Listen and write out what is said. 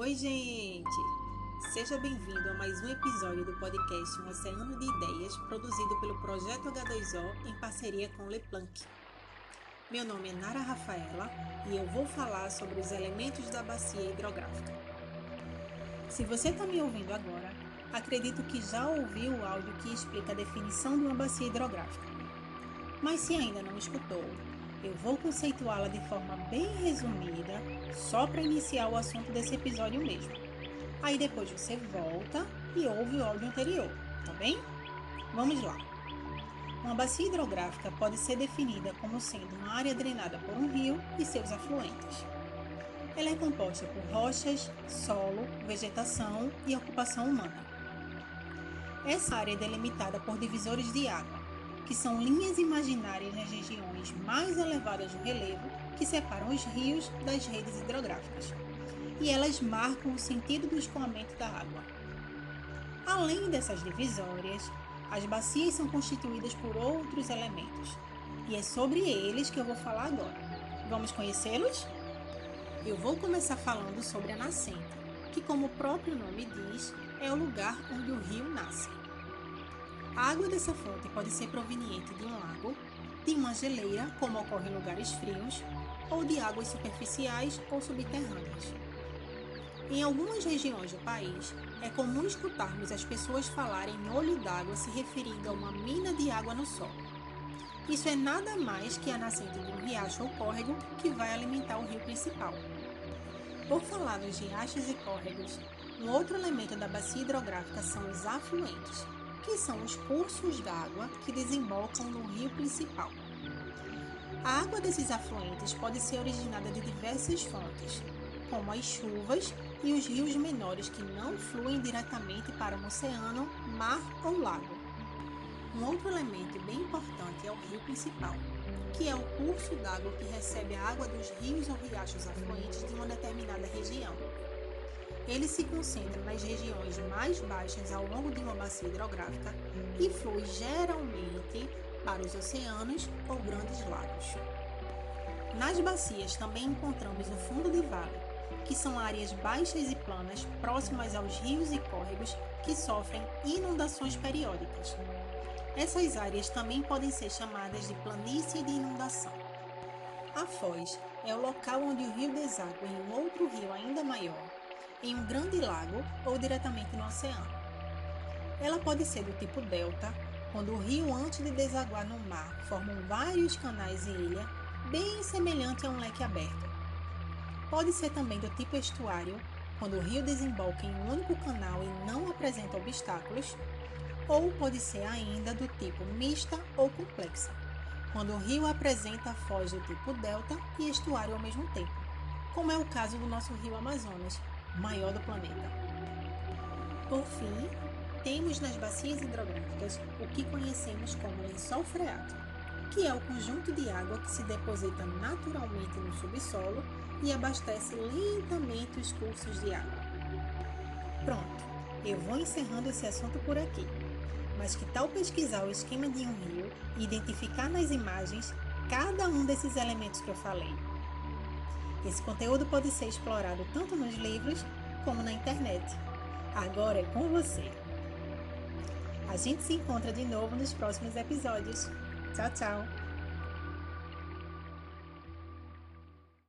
Oi, gente! Seja bem-vindo a mais um episódio do podcast Um Oceano de Ideias, produzido pelo Projeto H2O em parceria com Leplanc. Meu nome é Nara Rafaela e eu vou falar sobre os elementos da bacia hidrográfica. Se você está me ouvindo agora, acredito que já ouviu o áudio que explica a definição de uma bacia hidrográfica. Mas se ainda não escutou, eu vou conceituá-la de forma bem resumida, só para iniciar o assunto desse episódio mesmo. Aí depois você volta e ouve o áudio anterior, tá bem? Vamos lá. Uma bacia hidrográfica pode ser definida como sendo uma área drenada por um rio e seus afluentes. Ela é composta por rochas, solo, vegetação e ocupação humana. Essa área é delimitada por divisores de água, que são linhas imaginárias nas regiões mais elevadas do relevo que separam os rios das redes hidrográficas, e elas marcam o sentido do escoamento da água. Além dessas divisórias, as bacias são constituídas por outros elementos, e é sobre eles que eu vou falar agora. Vamos conhecê-los? Eu vou começar falando sobre a nascente, que, como o próprio nome diz, é o lugar onde o rio nasce. A água dessa fonte pode ser proveniente de um lago, de uma geleira, como ocorre em lugares frios, ou de águas superficiais ou subterrâneas. Em algumas regiões do país, é comum escutarmos as pessoas falarem em olho d'água se referindo a uma mina de água no solo. Isso é nada mais que a nascente de um riacho ou córrego que vai alimentar o rio principal. Por falar nos riachos e córregos, um outro elemento da bacia hidrográfica são os afluentes, que são os cursos d'água que desembocam no rio principal. A água desses afluentes pode ser originada de diversas fontes, como as chuvas e os rios menores que não fluem diretamente para o oceano, mar ou lago. Um outro elemento bem importante é o rio principal, que é o curso d'água que recebe a água dos rios ou riachos afluentes de uma determinada região. Ele se concentra nas regiões mais baixas ao longo de uma bacia hidrográfica e flui geralmente para os oceanos ou grandes lagos. Nas bacias também encontramos o fundo de vale, que são áreas baixas e planas próximas aos rios e córregos que sofrem inundações periódicas. Essas áreas também podem ser chamadas de planície de inundação. A foz é o local onde o rio deságua em um outro rio ainda maior, em um grande lago ou diretamente no oceano. Ela pode ser do tipo delta, quando o rio antes de desaguar no mar formam vários canais e ilha, bem semelhante a um leque aberto. Pode ser também do tipo estuário, quando o rio desemboca em um único canal e não apresenta obstáculos, ou pode ser ainda do tipo mista ou complexa, quando o rio apresenta foz do tipo delta e estuário ao mesmo tempo, como é o caso do nosso rio Amazonas, maior do planeta. Por fim, temos nas bacias hidrográficas o que conhecemos como lençol freático, que é o conjunto de água que se deposita naturalmente no subsolo e abastece lentamente os cursos de água. Pronto, eu vou encerrando esse assunto por aqui. Mas que tal pesquisar o esquema de um rio e identificar nas imagens cada um desses elementos que eu falei? Esse conteúdo pode ser explorado tanto nos livros como na internet. Agora é com você. A gente se encontra de novo nos próximos episódios. Tchau, tchau!